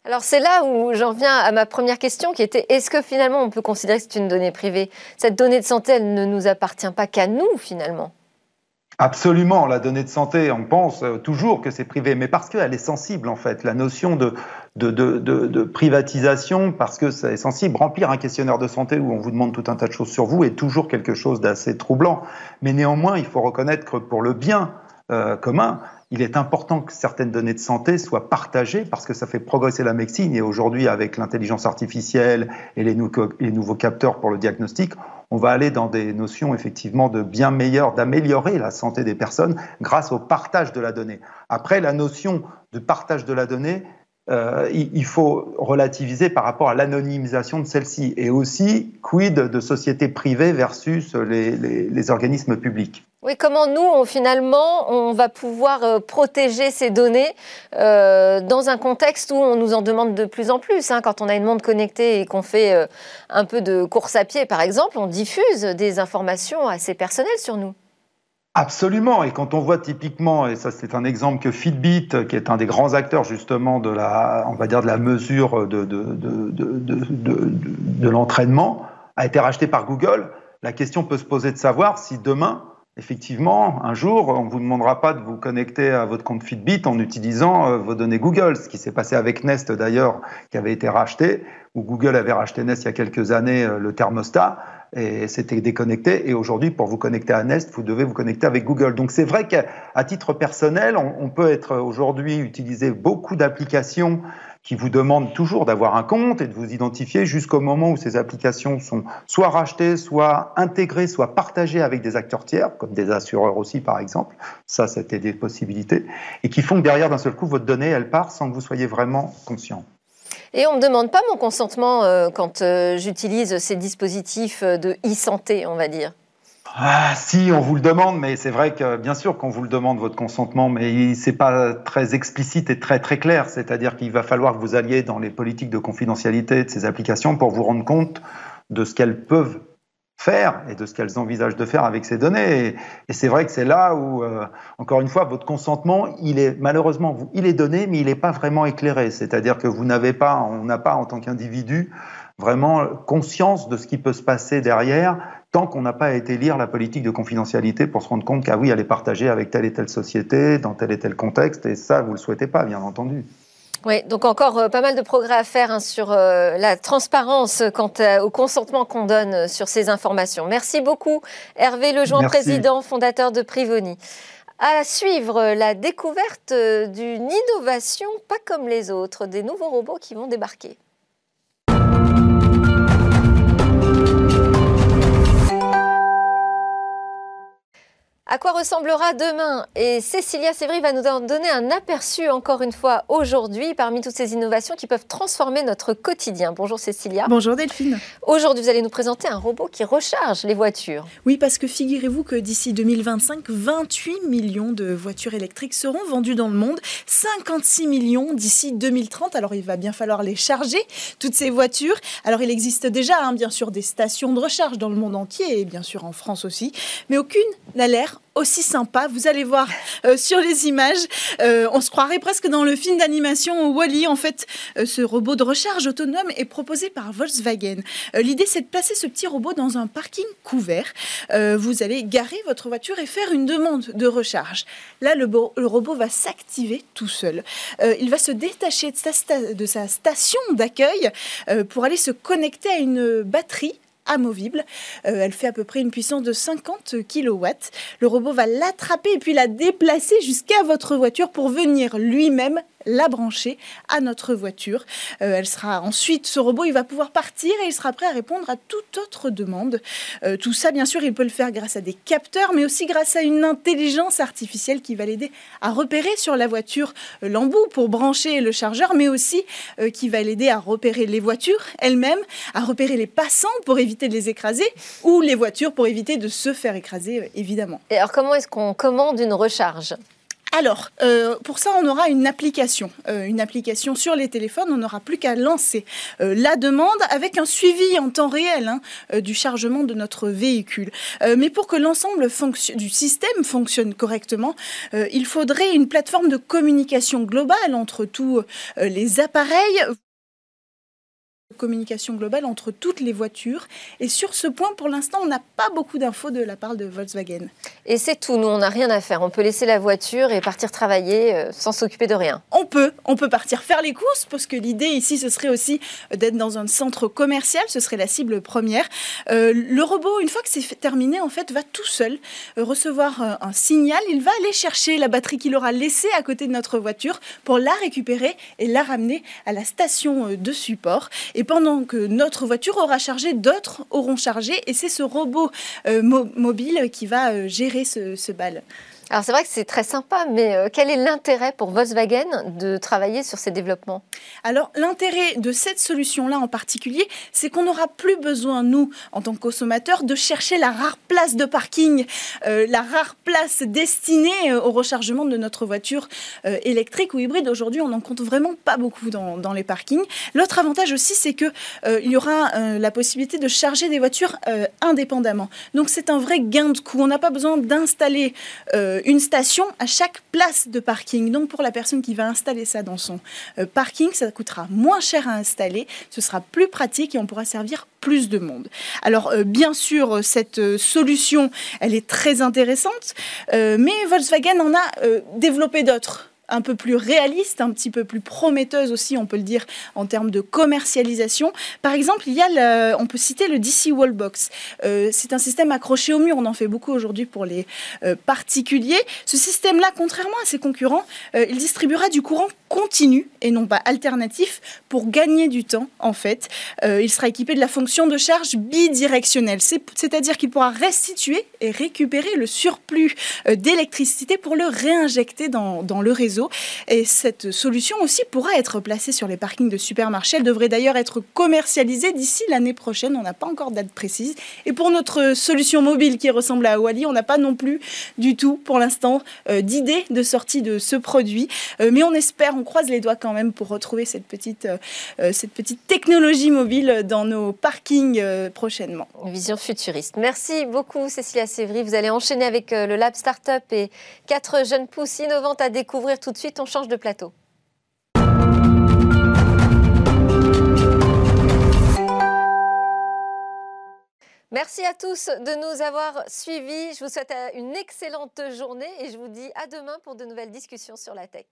S1: Alors c'est là où j'en viens à ma première question qui était est-ce que finalement on peut considérer que c'est une donnée privée? Cette donnée de santé, elle ne nous appartient pas qu'à nous finalement.
S6: Absolument, la donnée de santé, on pense euh, toujours que c'est privé, mais parce qu'elle est sensible en fait. La notion de, de, de, privatisation, parce que c'est sensible, remplir un questionnaire de santé où on vous demande tout un tas de choses sur vous est toujours quelque chose d'assez troublant. Mais néanmoins, il faut reconnaître que pour le bien euh, commun, il est important que certaines données de santé soient partagées parce que ça fait progresser la médecine. Et aujourd'hui, avec l'intelligence artificielle et les, nouveaux capteurs pour le diagnostic, on va aller dans des notions effectivement de bien meilleur, d'améliorer la santé des personnes grâce au partage de la donnée. Après, la notion de partage de la donnée, euh, il faut relativiser par rapport à l'anonymisation de celle-ci et aussi quid de sociétés privées versus les, organismes publics.
S1: Oui, comment nous, on, finalement, on va pouvoir euh, protéger ces données euh, dans un contexte où on nous en demande de plus en plus. Hein, quand on a une monde connectée et qu'on fait un peu de course à pied, par exemple, on diffuse des informations assez personnelles sur nous.
S6: Absolument. Et quand on voit typiquement, et ça c'est un exemple que Fitbit, qui est un des grands acteurs justement de la, on va dire de la mesure de, de, de, de l'entraînement, a été racheté par Google, la question peut se poser de savoir si demain, effectivement, un jour, on ne vous demandera pas de vous connecter à votre compte Fitbit en utilisant euh, vos données Google, ce qui s'est passé avec Nest d'ailleurs, qui avait été racheté, où Google avait racheté Nest il y a quelques années, euh, le thermostat et c'était déconnecté. Et aujourd'hui, pour vous connecter à Nest, vous devez vous connecter avec Google. Donc c'est vrai qu'à titre personnel, on, peut être aujourd'hui utiliser beaucoup d'applications qui vous demandent toujours d'avoir un compte et de vous identifier jusqu'au moment où ces applications sont soit rachetées, soit intégrées, soit partagées avec des acteurs tiers, comme des assureurs aussi par exemple. Ça, c'était des possibilités. Et qui font que derrière, d'un seul coup, votre donnée, elle part sans que vous soyez vraiment conscient.
S1: Et on ne me demande pas mon consentement euh, quand euh, j'utilise ces dispositifs euh, de e-santé, on va dire.
S6: Ah, si, on vous le demande, mais c'est vrai que bien sûr qu'on vous le demande votre consentement, mais c'est pas très explicite et très très clair. C'est-à-dire qu'il va falloir que vous alliez dans les politiques de confidentialité de ces applications pour vous rendre compte de ce qu'elles peuvent faire et de ce qu'elles envisagent de faire avec ces données. Et, c'est vrai que c'est là où, euh, encore une fois, votre consentement, il est malheureusement, il est donné, mais il n'est pas vraiment éclairé. C'est-à-dire que vous n'avez pas, on n'a pas en tant qu'individu vraiment conscience de ce qui peut se passer derrière tant qu'on n'a pas été lire la politique de confidentialité pour se rendre compte qu'ah oui, elle est partagée avec telle et telle société, dans tel et tel contexte, et ça, vous ne le souhaitez pas, bien entendu.
S1: Oui, donc encore euh, pas mal de progrès à faire hein, sur euh, la transparence quant au consentement qu'on donne euh, sur ces informations. Merci beaucoup, Hervé Lejoin, président, fondateur de Privoni. À suivre la découverte d'une innovation pas comme les autres, des nouveaux robots qui vont débarquer. À quoi ressemblera demain? Et Cécilia Sévry va nous en donner un aperçu encore une fois aujourd'hui parmi toutes ces innovations qui peuvent transformer notre quotidien. Bonjour Cécilia.
S7: Bonjour Delphine.
S1: Aujourd'hui, vous allez nous présenter un robot qui recharge les voitures.
S7: Oui, parce que figurez-vous que d'ici 2025, 28 millions de voitures électriques seront vendues dans le monde, 56 millions d'ici 2030. Alors il va bien falloir les charger, toutes ces voitures. Alors il existe déjà, hein, bien sûr, des stations de recharge dans le monde entier et bien sûr en France aussi, mais aucune n'a l'air aussi sympa. Vous allez voir euh, sur les images, euh, on se croirait presque dans le film d'animation Wally. En fait, euh, ce robot de recharge autonome est proposé par Volkswagen. L'idée, c'est de placer ce petit robot dans un parking couvert. vous allez garer votre voiture et faire une demande de recharge. Là, le, robot va s'activer tout seul. il va se détacher de sa station d'accueil pour aller se connecter à une batterie amovible. Euh, elle fait à peu près une puissance de 50 kW. Le robot va l'attraper et puis la déplacer jusqu'à votre voiture pour venir lui-même la brancher à notre voiture. Euh, elle sera ensuite, ce robot, il va pouvoir partir et il sera prêt à répondre à toute autre demande. Euh, tout ça, bien sûr, il peut le faire grâce à des capteurs, mais aussi grâce à une intelligence artificielle qui va l'aider à repérer sur la voiture euh, l'embout pour brancher le chargeur, mais aussi qui va l'aider à repérer les voitures elles-mêmes, à repérer les passants pour éviter de les écraser, ou les voitures pour éviter de se faire écraser, évidemment.
S1: Et alors, comment est-ce qu'on commande une recharge?
S7: Alors, euh, pour ça, on aura une application. Euh, une application sur les téléphones. On n'aura plus qu'à lancer euh, la demande avec un suivi en temps réel hein, du chargement de notre véhicule. mais pour que l'ensemble du système fonctionne correctement, il faudrait une plateforme de communication globale entre tous les appareils communication globale entre toutes les voitures. Et sur ce point, pour l'instant, on n'a pas beaucoup d'infos de la part de Volkswagen.
S1: Et c'est tout, nous, on n'a rien à faire. On peut laisser la voiture et partir travailler euh, sans s'occuper de rien.
S7: On peut, on peut partir faire les courses, parce que l'idée ici, ce serait aussi d'être dans un centre commercial, ce serait la cible première. Euh, le robot, une fois que c'est terminé, en fait, va tout seul euh, recevoir un signal. Il va aller chercher la batterie qu'il aura laissée à côté de notre voiture pour la récupérer et la ramener à la station de support. Et pendant que notre voiture aura chargé, d'autres auront chargé. Et c'est ce robot euh, mobile qui va euh, gérer ce, ce bal.
S1: Alors c'est vrai que c'est très sympa, mais euh, quel est l'intérêt pour Volkswagen de travailler sur ces développements?
S7: Alors l'intérêt de cette solution-là en particulier, c'est qu'on n'aura plus besoin, nous, en tant que consommateurs, de chercher la rare place de parking, euh, la rare place destinée euh, au rechargement de notre voiture électrique ou hybride. Aujourd'hui, on n'en compte vraiment pas beaucoup dans, les parkings. L'autre avantage aussi, c'est que il y aura la possibilité de charger des voitures indépendamment. Donc c'est un vrai gain de coût. On n'a pas besoin d'installer euh, une station à chaque place de parking. Donc pour la personne qui va installer ça dans son euh, parking, ça coûtera moins cher à installer, ce sera plus pratique et on pourra servir plus de monde. Alors euh, bien sûr, cette solution, elle est très intéressante, mais Volkswagen en a développé d'autres un peu plus réaliste, un petit peu plus prometteuse aussi, on peut le dire, en termes de commercialisation. Par exemple, il y a on peut citer le DC Wallbox. Euh, c'est un système accroché au mur, on en fait beaucoup aujourd'hui pour les euh, particuliers. Ce système-là, contrairement à ses concurrents, euh, il distribuera du courant continu et non pas alternatif pour gagner du temps, en fait. il sera équipé de la fonction de charge bidirectionnelle, c'est-à-dire qu'il pourra restituer et récupérer le surplus d'électricité pour le réinjecter dans, dans le réseau et cette solution aussi pourra être placée sur les parkings de supermarchés. Elle devrait d'ailleurs être commercialisée d'ici l'année prochaine. On n'a pas encore de date précise. Et pour notre solution mobile qui ressemble à Wally, on n'a pas non plus du tout pour l'instant euh, d'idée de sortie de ce produit. Euh, mais on espère, on croise les doigts quand même pour retrouver cette petite, euh, cette petite technologie mobile dans nos parkings prochainement.
S1: vision futuriste. Merci beaucoup Cécilia Sévry. Vous allez enchaîner avec le Lab Startup et quatre jeunes pousses innovantes à découvrir tout tout de suite, on change de plateau. Merci à tous de nous avoir suivis. Je vous souhaite une excellente journée et je vous dis à demain pour de nouvelles discussions sur la tech.